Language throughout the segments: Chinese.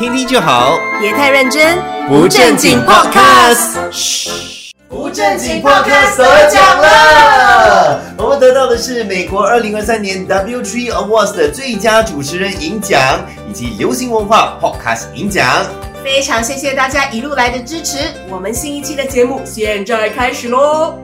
听听就好，别太认真，不正经 Podcast。嘘，不正经 Podcast 得奖了！我们得到的是美国二零二三年 W Tree Awards 的最佳主持人银奖，以及流行文化 Podcast 银奖。非常谢谢大家一路来的支持，我们新一期的节目现在开始喽。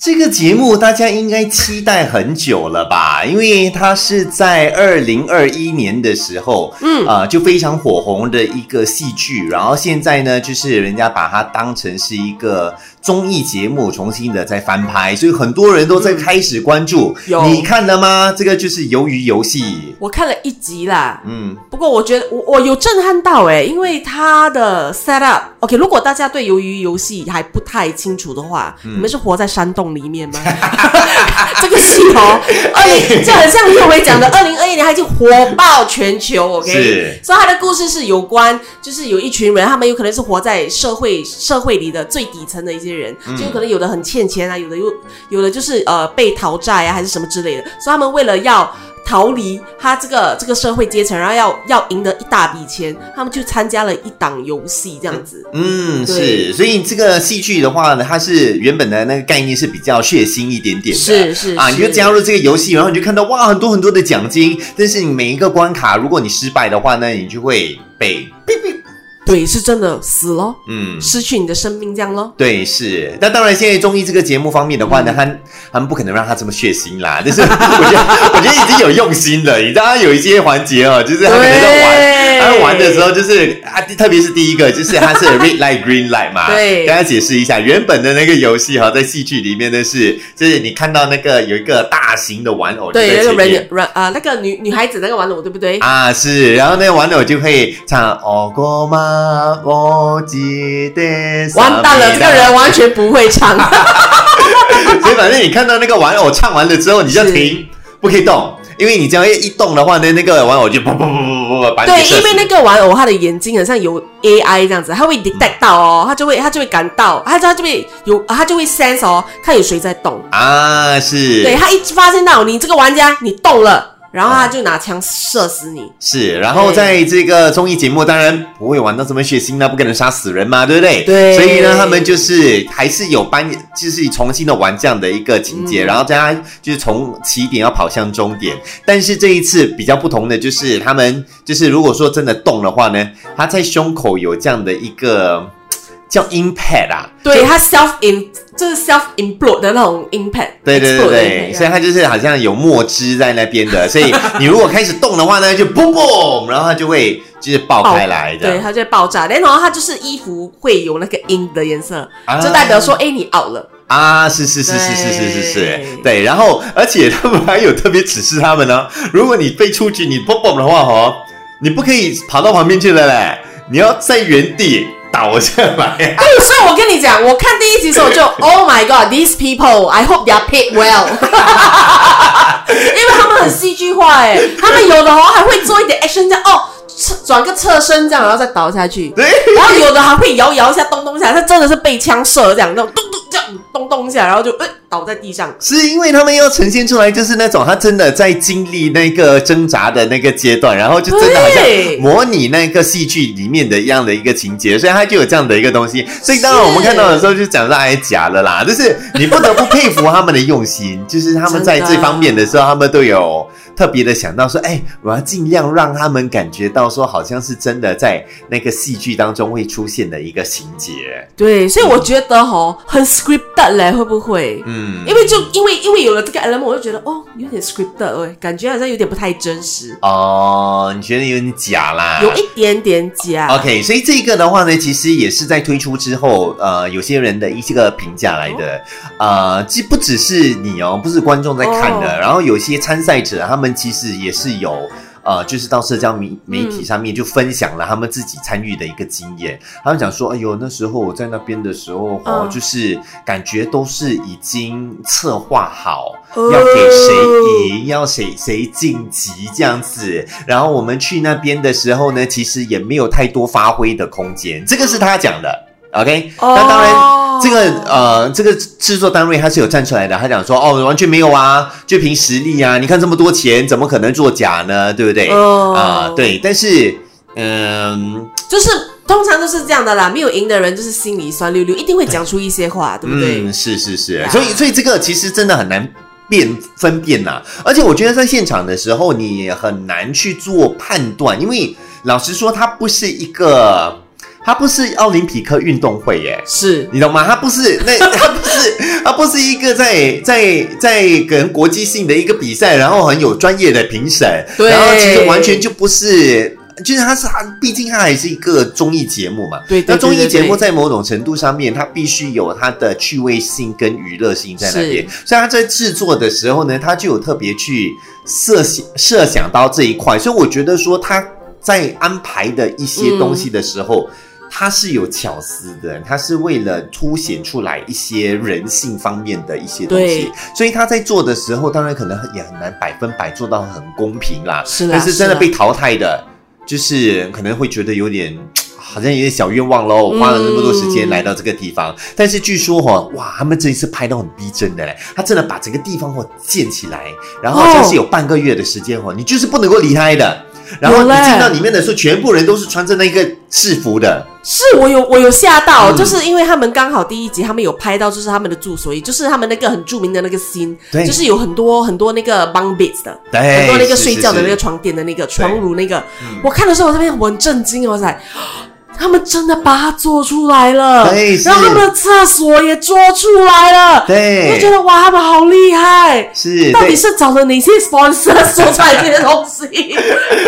这个节目大家应该期待很久了吧？因为它是在二零二一年的时候，嗯啊、就非常火红的一个戏剧，然后现在呢，就是人家把它当成是一个综艺节目，重新的在翻拍，所以很多人都在开始关注。有。你看了吗？这个就是鱿鱼游戏，我看了一集啦，嗯，不过我觉得我我有震撼到哎、因为它的 set up，OK，、如果大家对鱿鱼游戏还不太清楚的话，嗯。你们是活在山洞里面吗？这个戏哦，二 零就很像叶伟讲的，二零二一年它已经火爆全球，OK，是。所以它的故事是有关，就是有一群人，他们有可能是活在社会社会里的最底层的一些人，就可能有的很欠钱啊，有的又有的就是呃被讨债啊，还是什么之类的，所以他们为了要逃离他这个这个社会阶层，然后要要赢得一大笔钱，他们就参加了一档游戏这样子。嗯，是，所以这个戏剧的话呢，它是原本的那个概念是比较血腥一点点的，是是啊，你就加入这个游戏，然后你就看到哇，很多很多的奖金，但是你每一个关卡，如果你失败的话呢，你就会被，对，是真的死了，嗯。失去你的生命这样咯。对，是。那当然，现在综艺这个节目方面的话呢，他他们不可能让他这么血腥啦。但是我觉得，我觉得已经有用心了。你知道，他有一些环节哦，就是他可能在玩，对他玩的时候，就是啊，特别是第一个，就是他是 red light green light 嘛。对跟他解释一下，原本的那个游戏哈，在戏剧里面的是，就是你看到那个有一个大型的玩偶对，那个人人啊、那个女女孩子那个玩偶，对不对？啊，是，然后那个玩偶就会唱“哦哥妈，我记得”，完蛋了，这个人完全不会唱。所以反正你看到那个玩偶唱完了之后，你就停，不可以动，因为你只要一动的话呢，那个玩偶就砰砰砰砰砰砰把你对，因为那个玩偶它的眼睛很像有 AI 这样子，它会 detect 到哦，它就会它就会感到，它它就会有它就会 sense 哦，看有谁在动。啊，是，对，它一发现到你这个玩家你动了，然后他就拿枪射死你。是，然后在这个综艺节目，当然不会玩到这么血腥那，不可能杀死人嘛，对不对？对所以呢，他们就是还是有搬，就是重新的玩这样的一个情节，嗯然后大家就是从起点要跑向终点。但是这一次比较不同的就是，他们就是如果说真的动的话呢，他在胸口有这样的一个叫 impact 啊，对，他 self in 就是 self implode 的那种 impact。对对对对，所以它就是好像有墨汁在那边的，所以 你如果开始动的话呢，就 boom boom，，然后它就会就是爆开来的。对，它就会爆炸。然后它就是衣服会有那个 ink 的颜色，啊就代表说，哎，你 out 了。啊，是是是是是是是是对，然后而且他们还有特别指示他们呢，如果你飞出去你 boom boom 的话哦，你不可以跑到旁边去了嘞，你要在原地倒下来。对，所以我跟你讲，我看第一集的时候就 Oh my God, these people, I hope they are paid well。因为他们很戏剧化哎，他们有的哦还会做一点 action 这样哦，侧转个侧身这样，然后再倒下去。然后有的还会摇摇一下，咚咚一下，他真的是被枪射这样，那种咚咚这样咚咚一下，然后就呃倒在地上。是因为他们要呈现出来，就是那种他真的在经历那个挣扎的那个阶段，然后就真的好像模拟那个戏剧里面的一样的一个情节，所以他就有这样的一个东西。所以当然我们看到的时候就讲说哎假了啦，就是你不得不佩服他们的用心，就是他们在这方面的时候，他们都有特别的想到说，哎，我要尽量让他们感觉到说，好像是真的在那个戏剧当中会出现的一个情节。对，所以我觉得吼很 scripted 嘞，会不会？嗯，因为就因为因为有了这个 element，我就觉得哦，有点 scripted 哎，感觉好像有点不太真实，哦，你觉得有点假啦？有一点点假。OK，所以这个的话呢，其实也是在推出之后，呃，有些人的一些个评价来的，呃，既不只是你哦，不是观众在看的，哦然后有些参赛者他们其实也是有。呃，就是到社交媒媒体上面就分享了他们自己参与的一个经验。他们讲说，哎呦，那时候我在那边的时候，哦，嗯就是感觉都是已经策划好，哦要给谁赢，要谁谁晋级这样子。然后我们去那边的时候呢，其实也没有太多发挥的空间，这个是他讲的。OK，、哦。那当然，这个呃，这个制作单位他是有站出来的，他讲说，哦，完全没有啊，就凭实力啊，你看这么多钱，怎么可能作假呢？对不对？哦。啊、对，但是嗯，就是通常都是这样的啦，没有赢的人就是心里酸溜溜，一定会讲出一些话，对不对？嗯，是是是，呀。所以所以这个其实真的很难辨分辨呐、而且我觉得在现场的时候，你也很难去做判断，因为老实说，它不是一个，它不是奥林匹克运动会耶。是，你懂吗？它不是那，它不是，它不是一个在在在跟国际性的一个比赛，然后很有专业的评审，对然后其实完全就不是，就是它是它，毕竟它还是一个综艺节目嘛。对对那综艺节目在某种程度上面，它必须有它的趣味性跟娱乐性在那边，所以它在制作的时候呢，它就有特别去设想设想到这一块，所以我觉得说它在安排的一些东西的时候。它是有巧思的，他是为了凸显出来一些人性方面的一些东西，所以他在做的时候，当然可能也很难百分百做到很公平啦。是啦但是真的被淘汰的，就是可能会觉得有点。好像有点小冤枉喽，花了那么多时间来到这个地方，但是据说哈、哇，他们这一次拍到很逼真的嘞，他真的把整个地方哦建起来，然后好像是有半个月的时间哦，你就是不能够离开的。然后有嘞。你进到里面的时候，全部人都是穿着那个制服的，是我有我有吓到，嗯。就是因为他们刚好第一集他们有拍到，就是他们的住所，也就是他们那个很著名的那个 scene，对。就是有很多很多那个 bunk beds 的，对很多那个睡觉的那个床垫的那个床褥那个，嗯。我看的时候我这边我很震惊，哇塞！他们真的把它做出来了，对然后他们的厕所也做出来了，对我就觉得哇，他们好厉害！是到底是找了哪些 sponsor 做出来这些东西？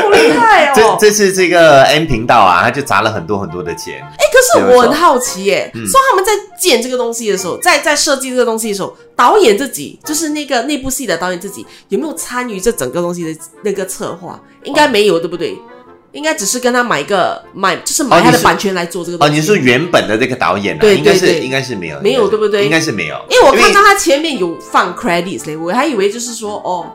好厉害哦！这这次这个 M 频道啊，他就砸了很多很多的钱。哎，可是我很好奇耶，嗯说他们在建这个东西的时候，在在设计这个东西的时候，导演自己就是那个那部戏的导演自己有没有参与这整个东西的那个策划？应该没有，对不对？应该只是跟他买一个买，就是买他的版权来做这个哦，东西。你说原本的这个导演啊，对应该是应该是没有，没有对不对应该是没有，因为我看到他前面有放 credits 嘞，我还以为就是说哦，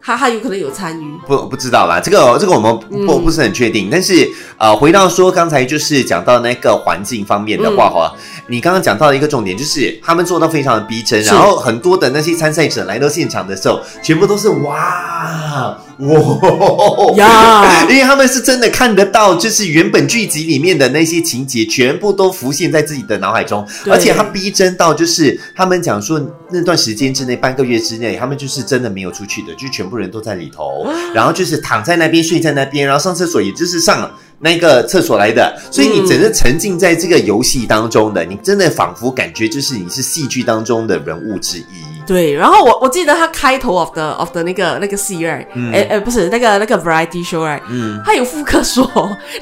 他他有可能有参与。不不知道啦，这个这个我们不、嗯不是很确定。但是呃，回到说刚才就是讲到那个环境方面的嗯话哈、你刚刚讲到的一个重点就是他们做到非常的逼真，然后很多的那些参赛者来到现场的时候，全部都是哇哇呀。因为他们是真的看得到，就是原本剧集里面的那些情节，全部都浮现在自己的脑海中，而且他逼真到就是他们讲说那段时间之内，半个月之内，他们就是真的没有出去的，就全部人都在里头，然后就是躺在那边睡在那边，然后上厕所也就是上。那个厕所来的，所以你整个沉浸在这个游戏当中的，你真的仿佛感觉就是你是戏剧当中的人物之一。对，然后我我记得他开头 of the of the 那个那个戏哎哎、不是那个那个 variety show 嗯，他有复刻说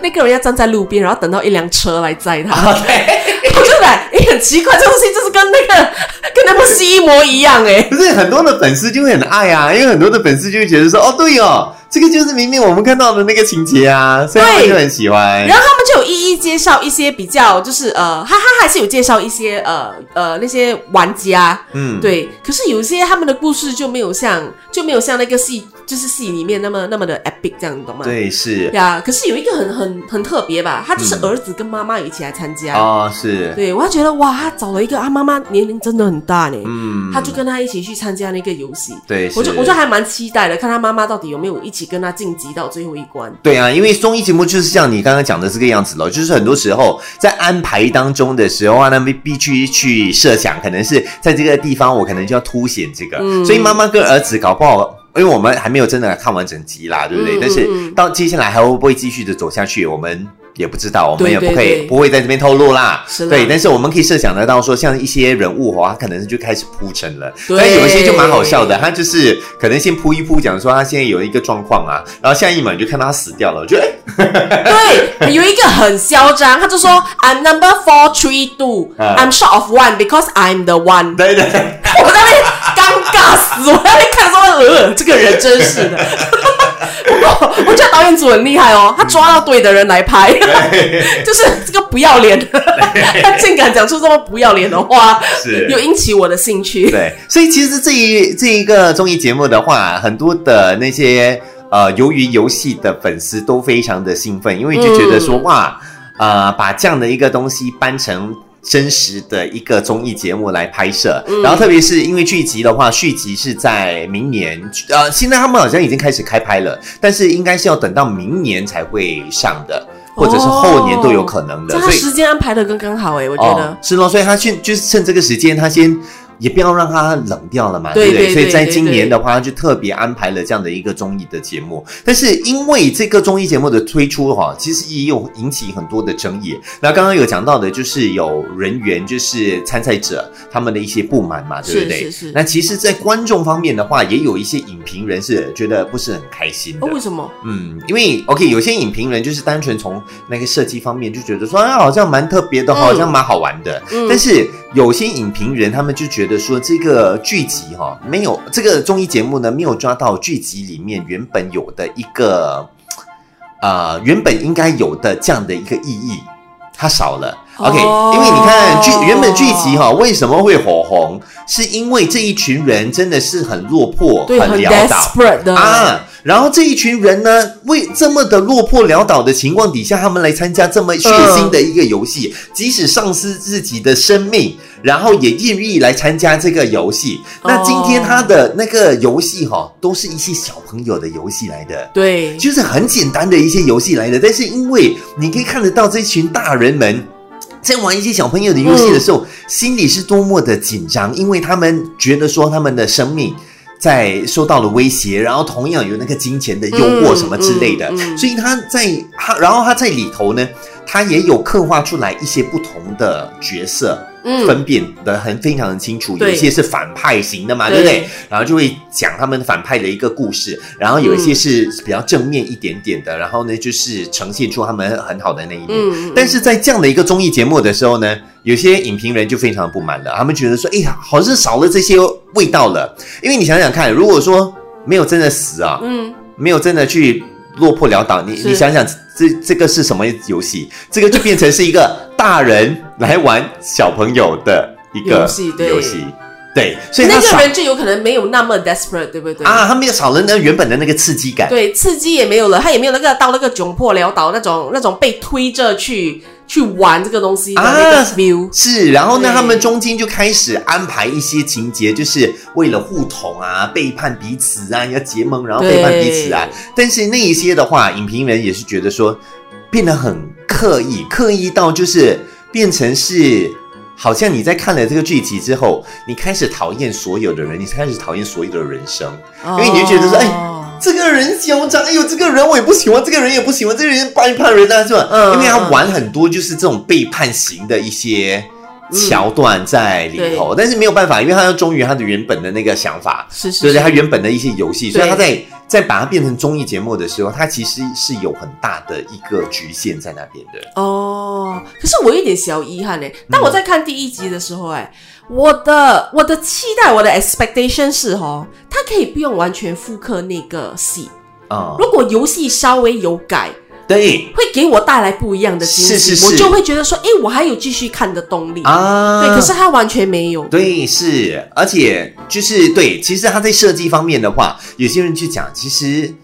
那个人要站在路边，然后等到一辆车来载他。啊对，我就来，哎、很奇怪，这东西就是跟那个 跟那部戏一模一样哎。不是很多的粉丝就会很爱啊，因为很多的粉丝就会觉得说，哦，对哦，这个就是明明我们看到的那个情节啊，所以他们就很喜欢。然后他们就有一一介绍一些比较，就是呃，他他还是有介绍一些呃呃那些玩家，嗯，对。可是有一些他们的故事就没有像就没有像那个戏就是戏里面那么那么的 epic 这样，你懂吗？对，是呀，可是有一个很很很特别吧，他就是儿子跟妈妈一起来参加。哦，是，对，我还觉得哇，他找了一个啊，妈妈年龄真的很大呢，嗯，他就跟他一起去参加那个游戏。对，我就我就还蛮期待的，看他妈妈到底有没有一起跟他晋级到最后一关。对啊，因为综艺节目就是像你刚刚讲的这个样子咯，就是很多时候在安排当中的时候啊，那必必须去设想，可能是在这个地方我可能就要凸显这个，嗯所以妈妈跟儿子搞不好。因为我们还没有真的看完整集啦，对不对？嗯但是到接下来还会不会继续的走下去，我们也不知道，我们也不可以不会在这边透露啦。对，但是我们可以设想得到说，像一些人物哦，他可能就开始铺陈了。对但有一些就蛮好笑的，他就是可能先铺一铺，讲说他现在有一个状况啊，然后下一秒你就看到他死掉了，我觉得哎。对，有一个很嚣张，他就说 I'm number four three two, 啊 I'm short of one because I'm the one。对对对，我在那边尴尬死，我在那边看说，呃，这个人真是的。我觉得导演组很厉害哦，他抓到对的人来拍，就是这个不要脸，他竟敢讲出这么不要脸的话，是有引起我的兴趣。对，所以其实这一这一个综艺节目的话，很多的那些呃由于游戏的粉丝都非常的兴奋，因为就觉得说、嗯哇，呃，把这样的一个东西搬成。真实的一个综艺节目来拍摄，嗯然后特别是因为剧集的话，续集是在明年，呃，现在他们好像已经开始开拍了，但是应该是要等到明年才会上的。或者是后年都有可能的。所以时间安排的刚刚好哎，我觉得哦、。是咯，所以他去就是趁这个时间，他先也不要让它冷掉了嘛，对不对？所以在今年的话，他就特别安排了这样的一个综艺的节目。但是因为这个综艺节目的推出哈，其实也有引起很多的争议。那刚刚有讲到的，就是有人员就是参赛者他们的一些不满嘛，对不对？是是是那其实，在观众方面的话，也有一些影评人是觉得不是很开心的。哦，为什么？嗯，因为 OK，有些影评人就是单纯从那个设计方面就觉得说，啊，好像蛮特别的，嗯好像蛮好玩的。嗯但是有些影评人他们就觉得说，这个剧集哈、没有这个综艺节目呢，没有抓到剧集里面原本有的一个呃原本应该有的这样的一个意义，它少了。OK，、哦因为你看剧原本剧集哈、为什么会火红？是因为这一群人真的是很落魄、很潦倒。啊，然后这一群人呢，为这么的落魄潦倒的情况底下，他们来参加这么血腥的一个游戏，即使丧失自己的生命，然后也愿意来参加这个游戏。那今天他的那个游戏哈、都是一些小朋友的游戏来的。对，就是很简单的一些游戏来的，但是因为你可以看得到这群大人们在玩一些小朋友的游戏的时候，嗯心里是多么的紧张，因为他们觉得说他们的生命。在受到了威胁，然后同样有那个金钱的诱惑嗯什么之类的，嗯嗯所以他在他，然后他在里头呢，他也有刻画出来一些不同的角色，嗯分辨的很非常的清楚，有一些是反派型的嘛，对对不对？然后就会讲他们反派的一个故事，然后有一些是比较正面一点点的，然后呢就是呈现出他们很好的那一面。嗯，但是在这样的一个综艺节目的时候呢，有些影评人就非常不满了，他们觉得说，哎呀，好像少了这些味道了。因为你想想看，如果说没有真的死啊，嗯，没有真的去落魄潦倒，你你想想，这这个是什么游戏？这个就变成是一个大人来玩小朋友的一个游戏对游戏，对，所以那个人就有可能没有那么 desperate，对不对？啊，他没有少了那原本的那个刺激感。对，刺激也没有了，他也没有那个到那个窘迫潦倒那种那种被推着去去玩这个东西的那个啊。是，然后呢，他们中间就开始安排一些情节，就是为了互捅啊、背叛彼此啊，要结盟，然后背叛彼此啊。但是那一些的话，影评人也是觉得说，变得很刻意，刻意到就是变成是。好像你在看了这个剧集之后，你开始讨厌所有的人，你开始讨厌所有的人生，因为你就觉得说，哎，哦这个人嚣张，哎呦，这个人我也不喜欢，这个人也不喜欢，这个人背叛人啊，是吧？嗯因为他玩很多就是这种背叛型的一些桥段在里头，但是没有办法，因为他要忠于他的原本的那个想法，是是对对，他，原本的一些游戏，所以他在在把它变成综艺节目的时候，它其实是有很大的一个局限在那边的。哦，可是我有点小遗憾呢。当我在看第一集的时候，哎，我的我的期待，我的 expectation 是哦，它可以不用完全复刻那个戏，啊、如果游戏稍微有改，对会给我带来不一样的惊喜，是是是我就会觉得说，哎，我还有继续看的动力。啊，对，可是他完全没有。对，是，而且就是对，其实他在设计方面的话，有些人去讲，其实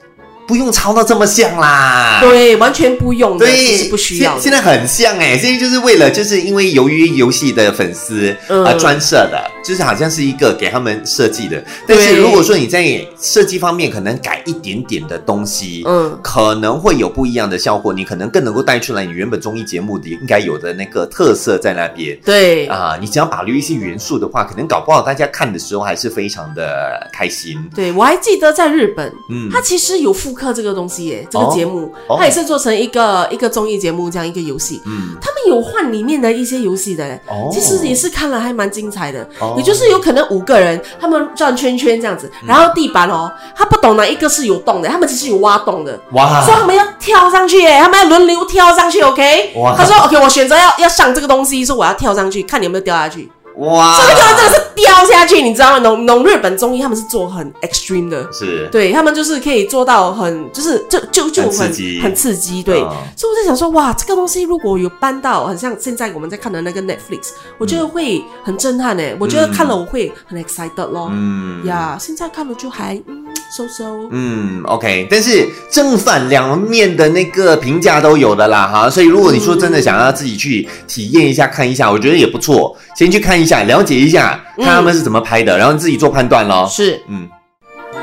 不用抄到这么像啦。对，完全不用的，对，这是不需要。现现在很像哎、现在就是为了，就是因为由于游戏的粉丝嗯而专设的，就是好像是一个给他们设计的。但是如果说你在设计方面可能改一点点的东西，嗯可能会有不一样的效果，你可能更能够带出来你原本综艺节目的应该有的那个特色在那边。对，啊，你只要保留一些元素的话，可能搞不好大家看的时候还是非常的开心。对我还记得在日本，嗯它其实有复刻这个东西耶，这个哦节目，哦它也是做成一个一个综艺节目这样一个游戏。嗯，他们有换里面的一些游戏的嘞，哦其实也是看了还蛮精彩的。哦也就是有可能五个人，他们转圈圈这样子，然后地板哦，他不懂哪一个是有洞的，他们其实有挖洞的。哇所以他们要跳上去耶，他们要轮流跳上去，OK？哇他说 OK，我选择要要上这个东西，说我要跳上去，看你有没有掉下去。哇，这个真的是掉下去，你知道吗？农农日本综艺他们是做很 extreme 的，是对他们就是可以做到很，就是就就就很很刺激很刺激，对。嗯所以我在想说，哇，这个东西如果有搬到很像现在我们在看的那个 Netflix，我觉得会很震撼诶。我觉得看了我会很 excited 咯。嗯呀现在看了就还嗯收收。嗯，OK，但是正反两面的那个评价都有的啦，哈，所以如果你说真的想要自己去体验一下、看一下，我觉得也不错，先去看一下，了解一下，看他们是怎么拍的，然后自己做判断咯。是，嗯，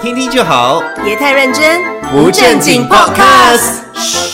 听听就好，别太认真，不正经 podcast